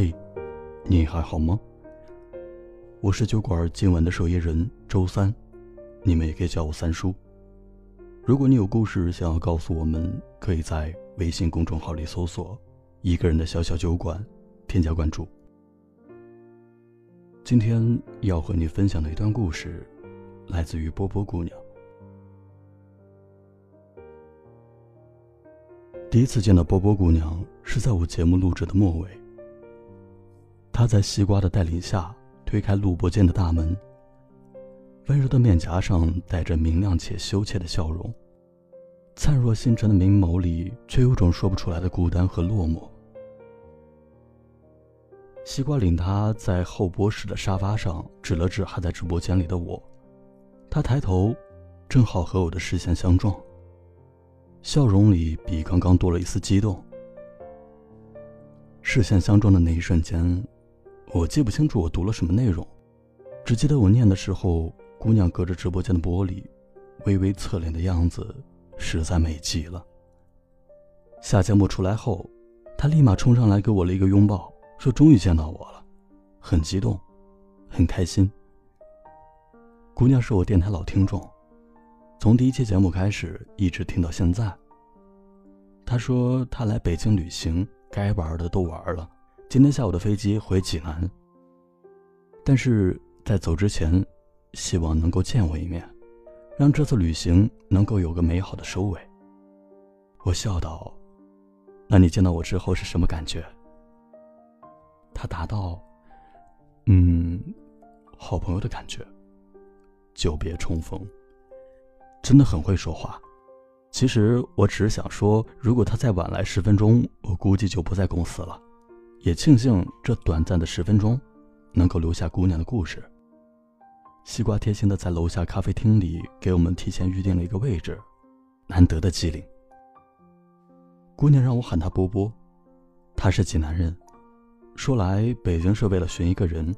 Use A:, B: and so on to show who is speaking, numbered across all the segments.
A: 嘿，你还好吗？我是酒馆今晚的守夜人周三，你们也可以叫我三叔。如果你有故事想要告诉我们，可以在微信公众号里搜索“一个人的小小酒馆”，添加关注。今天要和你分享的一段故事，来自于波波姑娘。第一次见到波波姑娘是在我节目录制的末尾。他在西瓜的带领下推开录播间的大门，温柔的面颊上带着明亮且羞怯的笑容，灿若星辰的明眸里却有种说不出来的孤单和落寞。西瓜领他在候播室的沙发上指了指还在直播间里的我，他抬头，正好和我的视线相撞。笑容里比刚刚多了一丝激动。视线相撞的那一瞬间，我记不清楚我读了什么内容，只记得我念的时候，姑娘隔着直播间的玻璃，微微侧脸的样子，实在美极了。下节目出来后，她立马冲上来给我了一个拥抱，说终于见到我了，很激动，很开心。姑娘是我电台老听众。从第一期节目开始，一直听到现在。他说他来北京旅行，该玩的都玩了，今天下午的飞机回济南。但是在走之前，希望能够见我一面，让这次旅行能够有个美好的收尾。我笑道：“那你见到我之后是什么感觉？”他答道：“嗯，好朋友的感觉，久别重逢。”真的很会说话。其实我只是想说，如果他再晚来十分钟，我估计就不在公司了。也庆幸这短暂的十分钟，能够留下姑娘的故事。西瓜贴心的在楼下咖啡厅里给我们提前预定了一个位置，难得的机灵。姑娘让我喊她波波，她是济南人，说来北京是为了寻一个人。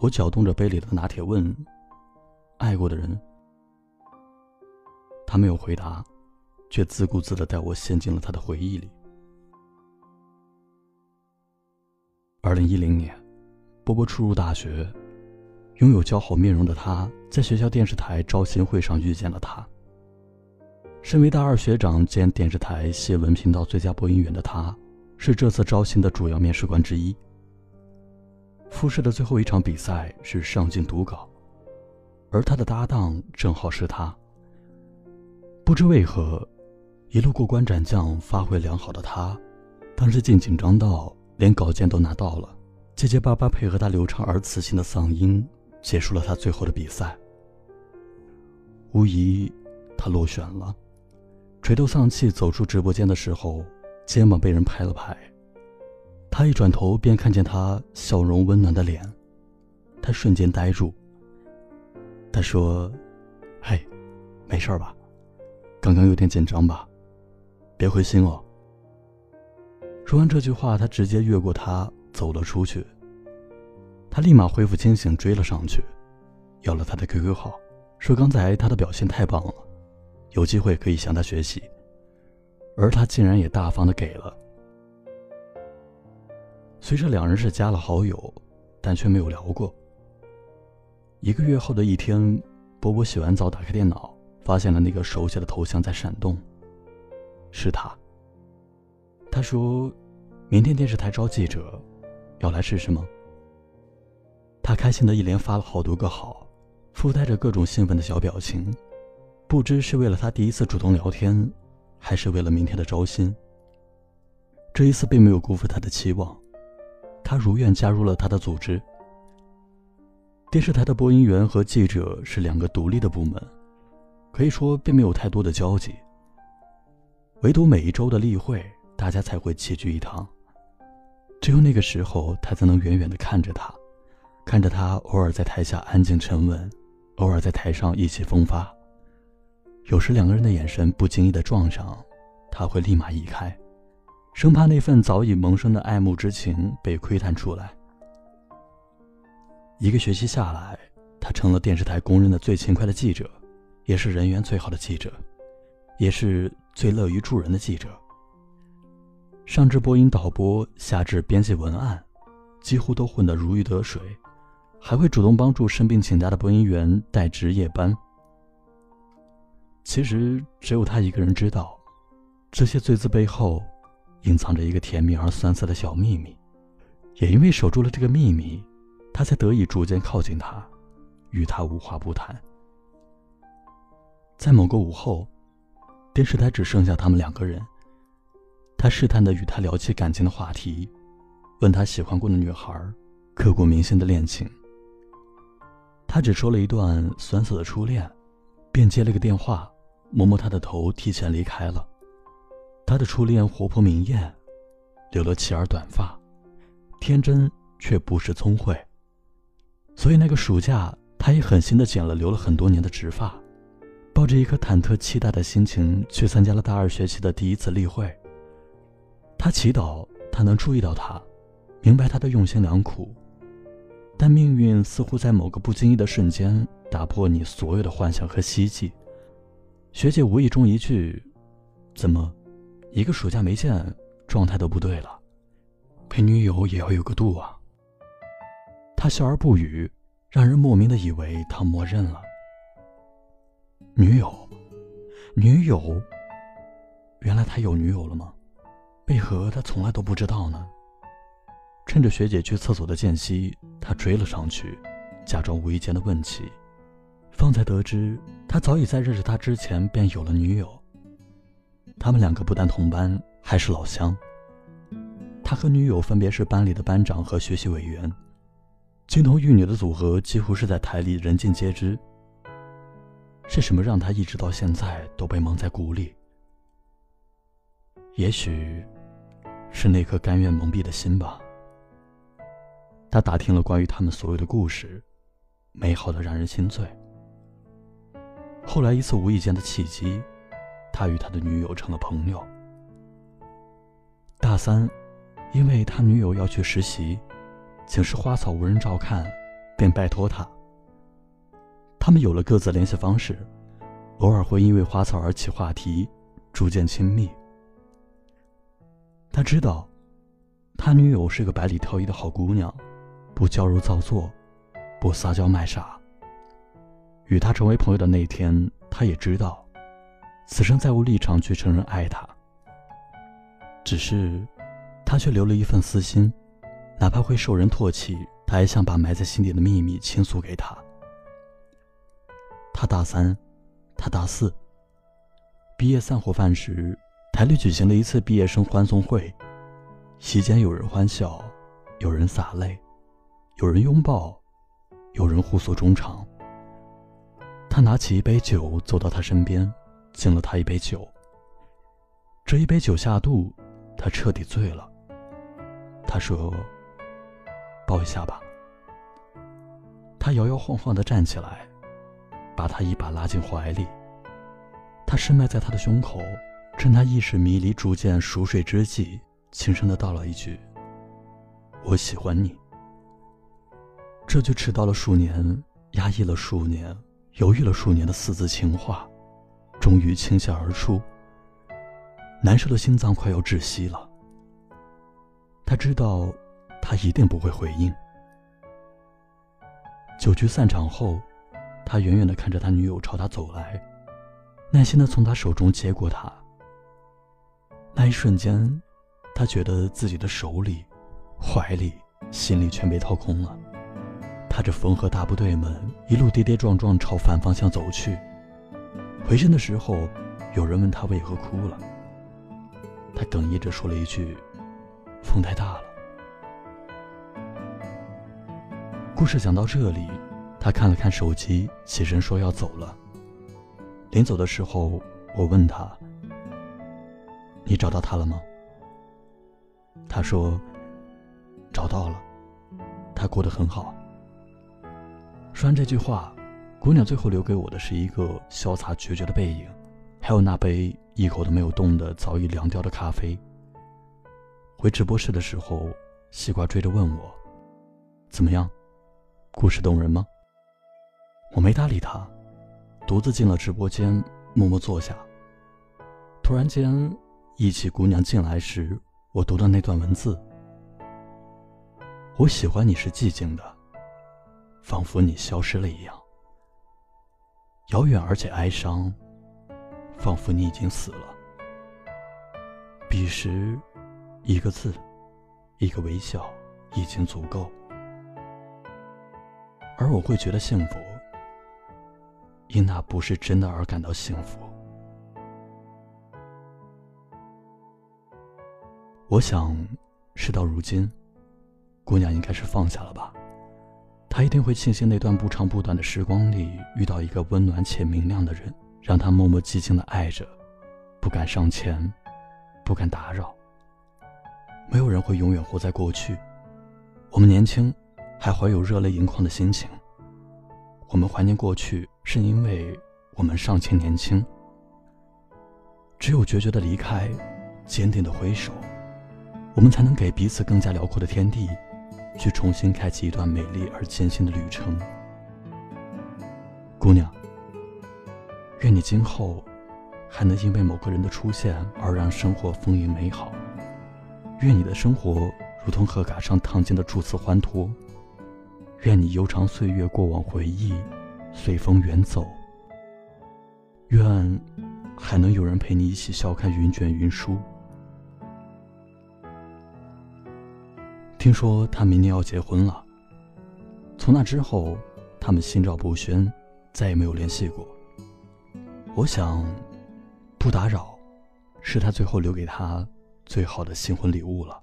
A: 我搅动着杯里的拿铁问：“爱过的人？”他没有回答，却自顾自的带我陷进了他的回忆里。二零一零年，波波初入大学，拥有姣好面容的他，在学校电视台招新会上遇见了他。身为大二学长兼电视台新闻频道最佳播音员的他，是这次招新的主要面试官之一。复试的最后一场比赛是上镜读稿，而他的搭档正好是他。不知为何，一路过关斩将、发挥良好的他，当时竟紧张到连稿件都拿到了，结结巴巴配合他流畅而磁性的嗓音，结束了他最后的比赛。无疑，他落选了。垂头丧气走出直播间的时候，肩膀被人拍了拍。他一转头，便看见他笑容温暖的脸，他瞬间呆住。他说：“嘿，没事吧？”刚刚有点紧张吧，别灰心哦。说完这句话，他直接越过他走了出去。他立马恢复清醒，追了上去，要了他的 QQ 号，说刚才他的表现太棒了，有机会可以向他学习。而他竟然也大方的给了。随着两人是加了好友，但却没有聊过。一个月后的一天，波波洗完澡，打开电脑。发现了那个熟悉的头像在闪动，是他。他说：“明天电视台招记者，要来试试吗？”他开心的一连发了好多个好，附带着各种兴奋的小表情，不知是为了他第一次主动聊天，还是为了明天的招新。这一次并没有辜负他的期望，他如愿加入了他的组织。电视台的播音员和记者是两个独立的部门。可以说并没有太多的交集，唯独每一周的例会，大家才会齐聚一堂。只有那个时候，他才能远远的看着他，看着他偶尔在台下安静沉稳，偶尔在台上意气风发。有时两个人的眼神不经意的撞上，他会立马移开，生怕那份早已萌生的爱慕之情被窥探出来。一个学期下来，他成了电视台公认的最勤快的记者。也是人缘最好的记者，也是最乐于助人的记者。上至播音导播，下至编辑文案，几乎都混得如鱼得水，还会主动帮助生病请假的播音员代值夜班。其实只有他一个人知道，这些罪字背后，隐藏着一个甜蜜而酸涩的小秘密。也因为守住了这个秘密，他才得以逐渐靠近他，与他无话不谈。在某个午后，电视台只剩下他们两个人。他试探的与他聊起感情的话题，问他喜欢过的女孩，刻骨铭心的恋情。他只说了一段酸涩的初恋，便接了个电话，摸摸他的头，提前离开了。他的初恋活泼明艳，留了齐耳短发，天真却不失聪慧。所以那个暑假，他也狠心的剪了留了很多年的直发，抱着一颗忐忑期待的心情去参加了大二学期的第一次例会。他祈祷他能注意到他，明白他的用心良苦，但命运似乎在某个不经意的瞬间打破你所有的幻想和希冀。学姐无意中一句：“怎么，一个暑假没见，状态都不对了？陪女友也要有个度啊。”他笑而不语，让人莫名的以为他默认了。女友，女友，原来他有女友了吗？为何他从来都不知道呢？趁着学姐去厕所的间隙，他追了上去，假装无意间的问起，方才得知他早已在认识他之前便有了女友。他们两个不但同班，还是老乡。他和女友分别是班里的班长和学习委员，金童玉女的组合几乎是在台里人尽皆知。是什么让他一直到现在都被蒙在鼓里？也许。是那颗甘愿蒙蔽的心吧。他打听了关于他们所有的故事，美好的让人心醉。后来一次无意间的契机，他与他的女友成了朋友。大三，因为他女友要去实习，寝室花草无人照看，便拜托他。他们有了各自联系方式，偶尔会因为花草而起话题，逐渐亲密。他知道，他女友是个百里挑一的好姑娘，不娇柔造作，不撒娇卖傻。与他成为朋友的那天，他也知道，此生再无立场去承认爱他。只是，他却留了一份私心，哪怕会受人唾弃，他还想把埋在心底的秘密倾诉给他。他大三，他大四。毕业散伙饭时。台里举行了一次毕业生欢送会，席间有人欢笑，有人洒泪，有人拥抱，有人互诉衷肠。他拿起一杯酒，走到他身边，敬了他一杯酒。这一杯酒下肚，他彻底醉了。他说：“抱一下吧。”他摇摇晃晃地站起来，把他一把拉进怀里。他深埋在他的胸口。趁他意识迷离、逐渐熟睡之际，轻声的道了一句：“我喜欢你。”这句迟到了数年、压抑了数年、犹豫了数年的四字情话，终于倾泻而出。难受的心脏快要窒息了。他知道，他一定不会回应。酒局散场后，他远远的看着他女友朝他走来，耐心的从他手中接过她。那一瞬间，他觉得自己的手里、怀里、心里全被掏空了。踏着风和大部队们一路跌跌撞撞朝反方向走去。回身的时候，有人问他为何哭了。他哽咽着说了一句：“风太大了。”故事讲到这里，他看了看手机，起身说要走了。临走的时候，我问他。你找到他了吗？他说：“找到了，他过得很好。”说完这句话，姑娘最后留给我的是一个潇洒决绝的背影，还有那杯一口都没有动的早已凉掉的咖啡。回直播室的时候，西瓜追着问我：“怎么样？故事动人吗？”我没搭理他，独自进了直播间，默默坐下。突然间。忆起姑娘进来时，我读的那段文字。我喜欢你是寂静的，仿佛你消失了一样，遥远而且哀伤，仿佛你已经死了。彼时，一个字，一个微笑，已经足够。而我会觉得幸福，因那不是真的而感到幸福。我想，事到如今。姑娘应该是放下了吧，她一定会庆幸那段不长不短的时光里遇到一个温暖且明亮的人，让她默默寂静的爱着，不敢上前，不敢打扰。没有人会永远活在过去，我们年轻，还怀有热泪盈眶的心情。我们怀念过去，是因为我们尚且年轻。只有决绝的离开，坚定的挥手，我们才能给彼此更加辽阔的天地。去重新开启一段美丽而艰辛的旅程，姑娘。愿你今后还能因为某个人的出现而让生活丰盈美好。愿你的生活如同贺卡上烫金的祝词欢脱。愿你悠长岁月过往回忆随风远走。愿还能有人陪你一起笑看云卷云舒。听说他明年要结婚了。从那之后，他们心照不宣，再也没有联系过。我想，不打扰，是他最后留给他最好的新婚礼物了。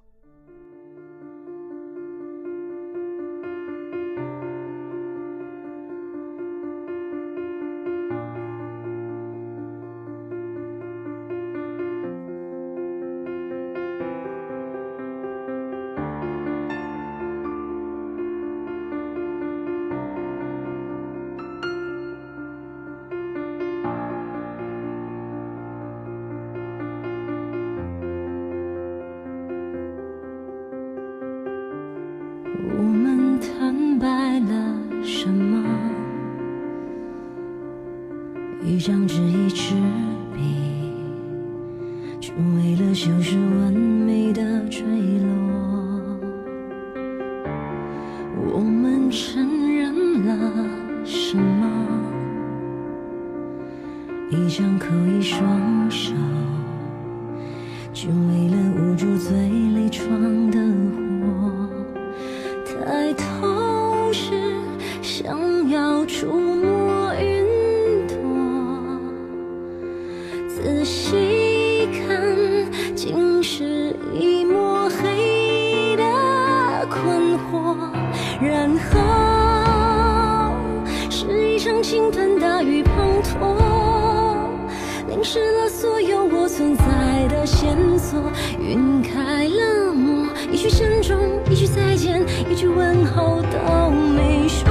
B: 一张纸，一支笔，只为了修饰完美的坠落。我们承认了什么？一张口，一双手，只为错。晕开了墨，一句珍重，一句再见，一句问候都没说。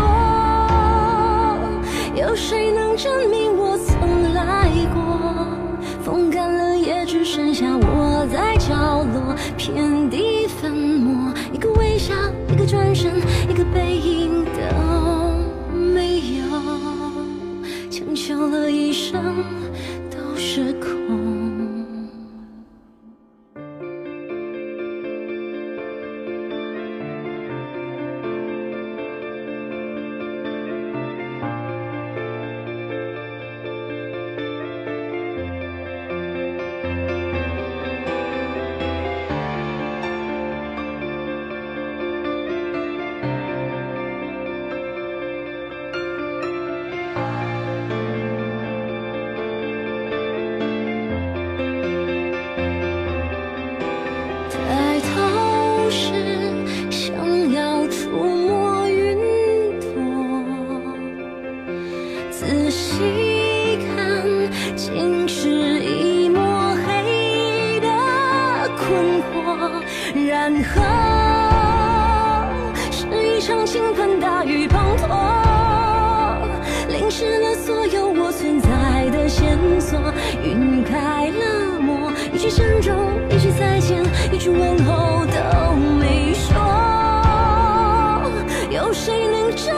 B: 有谁能证明我曾来过？风干了，也只剩下我在角落，遍地粉末。一个微笑，一个转身，一个背影都没有，强求了一生仔细看，竟是一抹黑的困惑然后是一场倾盆大雨滂沱，淋湿了所有我存在的线索，晕开了墨，一句珍重，一句再见，一句问候都没说。有谁能真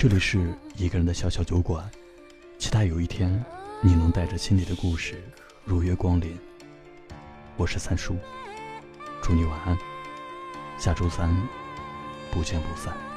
A: 这里是一个人的小小酒馆，期待有一天你能带着心里的故事如约光临。我是三叔，祝你晚安，下周三不见不散。